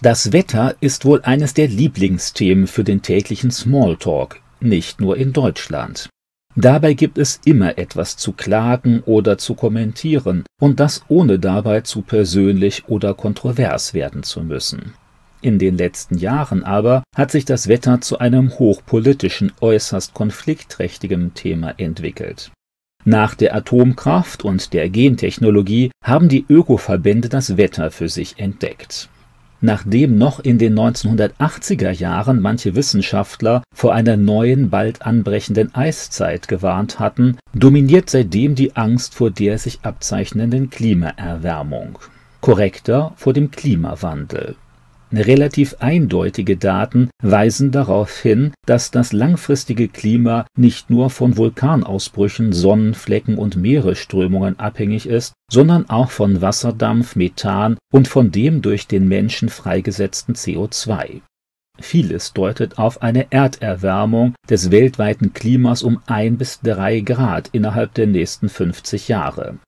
Das Wetter ist wohl eines der Lieblingsthemen für den täglichen Smalltalk, nicht nur in Deutschland. Dabei gibt es immer etwas zu klagen oder zu kommentieren, und das ohne dabei zu persönlich oder kontrovers werden zu müssen. In den letzten Jahren aber hat sich das Wetter zu einem hochpolitischen, äußerst konfliktträchtigen Thema entwickelt. Nach der Atomkraft und der Gentechnologie haben die Ökoverbände das Wetter für sich entdeckt. Nachdem noch in den 1980er Jahren manche Wissenschaftler vor einer neuen, bald anbrechenden Eiszeit gewarnt hatten, dominiert seitdem die Angst vor der sich abzeichnenden Klimaerwärmung. Korrekter vor dem Klimawandel. Relativ eindeutige Daten weisen darauf hin, dass das langfristige Klima nicht nur von Vulkanausbrüchen, Sonnenflecken und Meeresströmungen abhängig ist, sondern auch von Wasserdampf, Methan und von dem durch den Menschen freigesetzten CO2. Vieles deutet auf eine Erderwärmung des weltweiten Klimas um ein bis drei Grad innerhalb der nächsten 50 Jahre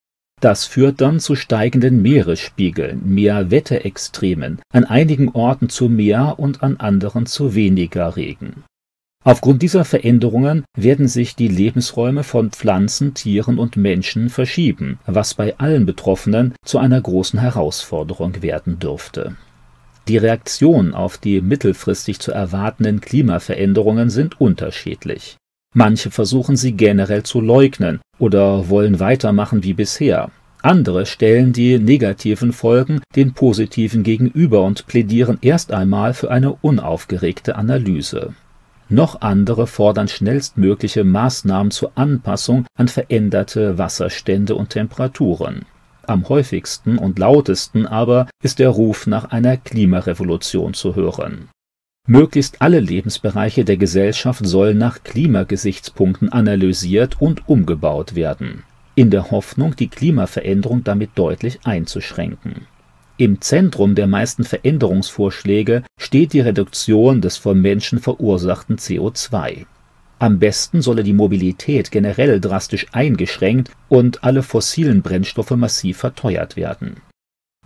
das führt dann zu steigenden Meeresspiegeln, mehr Wetterextremen, an einigen Orten zu mehr und an anderen zu weniger Regen. Aufgrund dieser Veränderungen werden sich die Lebensräume von Pflanzen, Tieren und Menschen verschieben, was bei allen Betroffenen zu einer großen Herausforderung werden dürfte. Die Reaktionen auf die mittelfristig zu erwartenden Klimaveränderungen sind unterschiedlich. Manche versuchen sie generell zu leugnen oder wollen weitermachen wie bisher. Andere stellen die negativen Folgen den positiven gegenüber und plädieren erst einmal für eine unaufgeregte Analyse. Noch andere fordern schnellstmögliche Maßnahmen zur Anpassung an veränderte Wasserstände und Temperaturen. Am häufigsten und lautesten aber ist der Ruf nach einer Klimarevolution zu hören. Möglichst alle Lebensbereiche der Gesellschaft sollen nach Klimagesichtspunkten analysiert und umgebaut werden, in der Hoffnung, die Klimaveränderung damit deutlich einzuschränken. Im Zentrum der meisten Veränderungsvorschläge steht die Reduktion des vom Menschen verursachten CO2. Am besten solle die Mobilität generell drastisch eingeschränkt und alle fossilen Brennstoffe massiv verteuert werden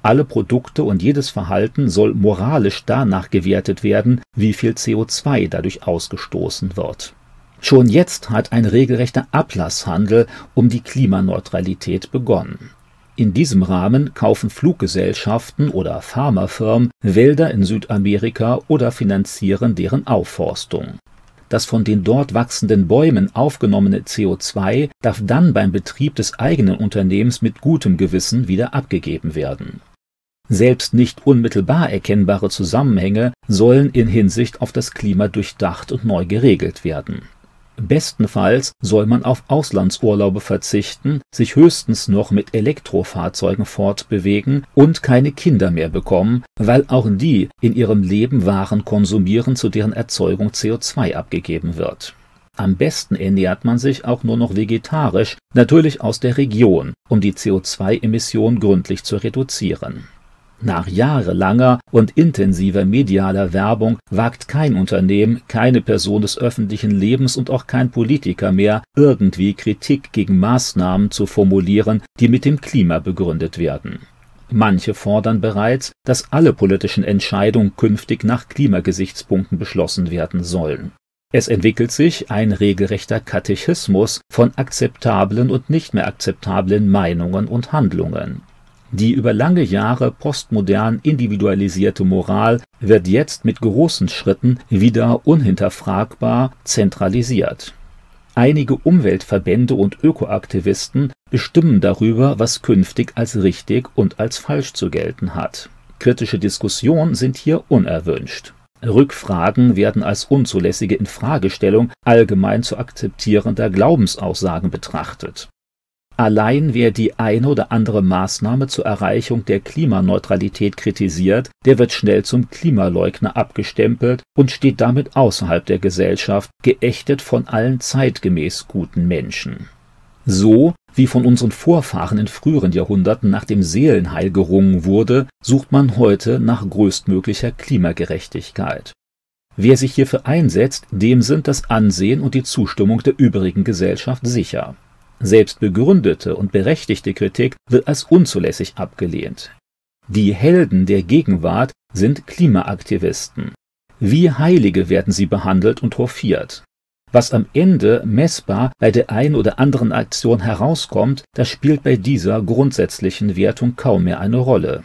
alle Produkte und jedes Verhalten soll moralisch danach gewertet werden, wie viel CO2 dadurch ausgestoßen wird. Schon jetzt hat ein regelrechter Ablasshandel um die Klimaneutralität begonnen. In diesem Rahmen kaufen Fluggesellschaften oder Pharmafirmen Wälder in Südamerika oder finanzieren deren Aufforstung. Das von den dort wachsenden Bäumen aufgenommene CO2 darf dann beim Betrieb des eigenen Unternehmens mit gutem Gewissen wieder abgegeben werden selbst nicht unmittelbar erkennbare Zusammenhänge sollen in Hinsicht auf das Klima durchdacht und neu geregelt werden. Bestenfalls soll man auf Auslandsurlaube verzichten, sich höchstens noch mit Elektrofahrzeugen fortbewegen und keine Kinder mehr bekommen, weil auch die in ihrem Leben Waren konsumieren, zu deren Erzeugung CO2 abgegeben wird. Am besten ernährt man sich auch nur noch vegetarisch, natürlich aus der Region, um die CO2-Emission gründlich zu reduzieren nach jahrelanger und intensiver medialer Werbung wagt kein Unternehmen, keine Person des öffentlichen Lebens und auch kein Politiker mehr, irgendwie Kritik gegen Maßnahmen zu formulieren, die mit dem Klima begründet werden. Manche fordern bereits, dass alle politischen Entscheidungen künftig nach Klimagesichtspunkten beschlossen werden sollen. Es entwickelt sich ein regelrechter Katechismus von akzeptablen und nicht mehr akzeptablen Meinungen und Handlungen. Die über lange Jahre postmodern individualisierte Moral wird jetzt mit großen Schritten wieder unhinterfragbar zentralisiert. Einige Umweltverbände und Ökoaktivisten bestimmen darüber, was künftig als richtig und als falsch zu gelten hat. Kritische Diskussionen sind hier unerwünscht. Rückfragen werden als unzulässige Infragestellung allgemein zu akzeptierender Glaubensaussagen betrachtet Allein wer die eine oder andere Maßnahme zur Erreichung der Klimaneutralität kritisiert, der wird schnell zum Klimaleugner abgestempelt und steht damit außerhalb der Gesellschaft, geächtet von allen zeitgemäß guten Menschen. So wie von unseren Vorfahren in früheren Jahrhunderten nach dem Seelenheil gerungen wurde, sucht man heute nach größtmöglicher Klimagerechtigkeit. Wer sich hierfür einsetzt, dem sind das Ansehen und die Zustimmung der übrigen Gesellschaft sicher. Selbst begründete und berechtigte Kritik wird als unzulässig abgelehnt. Die Helden der Gegenwart sind Klimaaktivisten. Wie Heilige werden sie behandelt und hofiert. Was am Ende messbar bei der einen oder anderen Aktion herauskommt, das spielt bei dieser grundsätzlichen Wertung kaum mehr eine Rolle.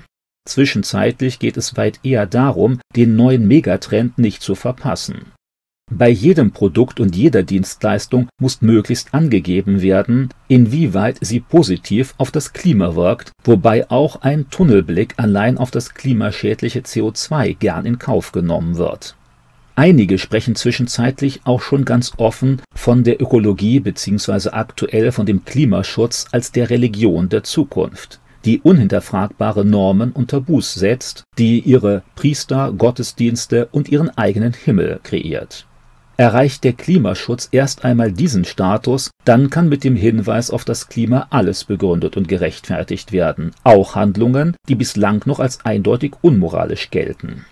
Zwischenzeitlich geht es weit eher darum, den neuen Megatrend nicht zu verpassen. Bei jedem Produkt und jeder Dienstleistung muss möglichst angegeben werden, inwieweit sie positiv auf das Klima wirkt, wobei auch ein Tunnelblick allein auf das klimaschädliche CO2 gern in Kauf genommen wird. Einige sprechen zwischenzeitlich auch schon ganz offen von der Ökologie bzw. aktuell von dem Klimaschutz als der Religion der Zukunft, die unhinterfragbare Normen und Tabus setzt, die ihre Priester, Gottesdienste und ihren eigenen Himmel kreiert. Erreicht der Klimaschutz erst einmal diesen Status, dann kann mit dem Hinweis auf das Klima alles begründet und gerechtfertigt werden, auch Handlungen, die bislang noch als eindeutig unmoralisch gelten.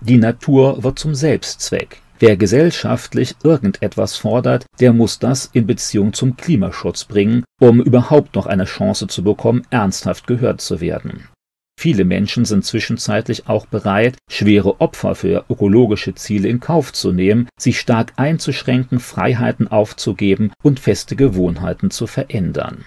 Die Natur wird zum Selbstzweck. Wer gesellschaftlich irgendetwas fordert, der muss das in Beziehung zum Klimaschutz bringen, um überhaupt noch eine Chance zu bekommen, ernsthaft gehört zu werden. Viele Menschen sind zwischenzeitlich auch bereit, schwere Opfer für ökologische Ziele in Kauf zu nehmen, sich stark einzuschränken, Freiheiten aufzugeben und feste Gewohnheiten zu verändern.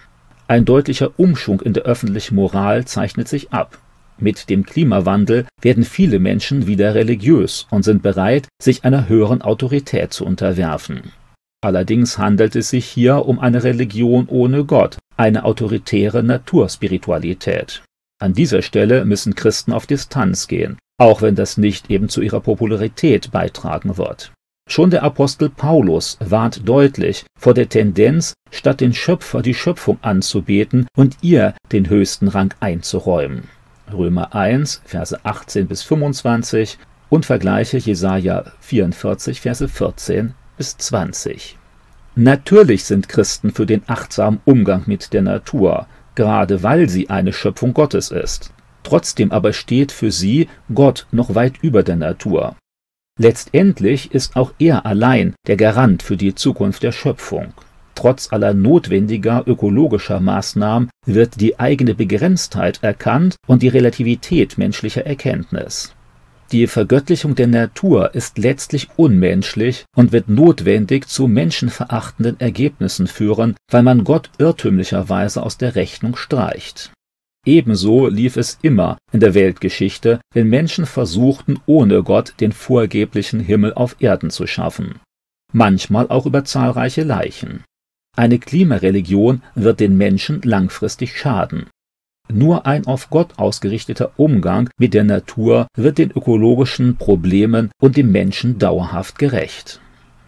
Ein deutlicher Umschwung in der öffentlichen Moral zeichnet sich ab. Mit dem Klimawandel werden viele Menschen wieder religiös und sind bereit, sich einer höheren Autorität zu unterwerfen. Allerdings handelt es sich hier um eine Religion ohne Gott, eine autoritäre Naturspiritualität. An dieser Stelle müssen Christen auf Distanz gehen, auch wenn das nicht eben zu ihrer Popularität beitragen wird. Schon der Apostel Paulus warnt deutlich vor der Tendenz, statt den Schöpfer die Schöpfung anzubeten und ihr den höchsten Rang einzuräumen. Römer 1, Verse 18 bis 25 und vergleiche Jesaja 44, Verse 14 bis 20. Natürlich sind Christen für den achtsamen Umgang mit der Natur, gerade weil sie eine Schöpfung Gottes ist. Trotzdem aber steht für sie Gott noch weit über der Natur. Letztendlich ist auch er allein der Garant für die Zukunft der Schöpfung. Trotz aller notwendiger ökologischer Maßnahmen wird die eigene Begrenztheit erkannt und die Relativität menschlicher Erkenntnis. Die Vergöttlichung der Natur ist letztlich unmenschlich und wird notwendig zu menschenverachtenden Ergebnissen führen, weil man Gott irrtümlicherweise aus der Rechnung streicht. Ebenso lief es immer in der Weltgeschichte, wenn Menschen versuchten, ohne Gott den vorgeblichen Himmel auf Erden zu schaffen. Manchmal auch über zahlreiche Leichen. Eine Klimareligion wird den Menschen langfristig schaden. Nur ein auf Gott ausgerichteter Umgang mit der Natur wird den ökologischen Problemen und dem Menschen dauerhaft gerecht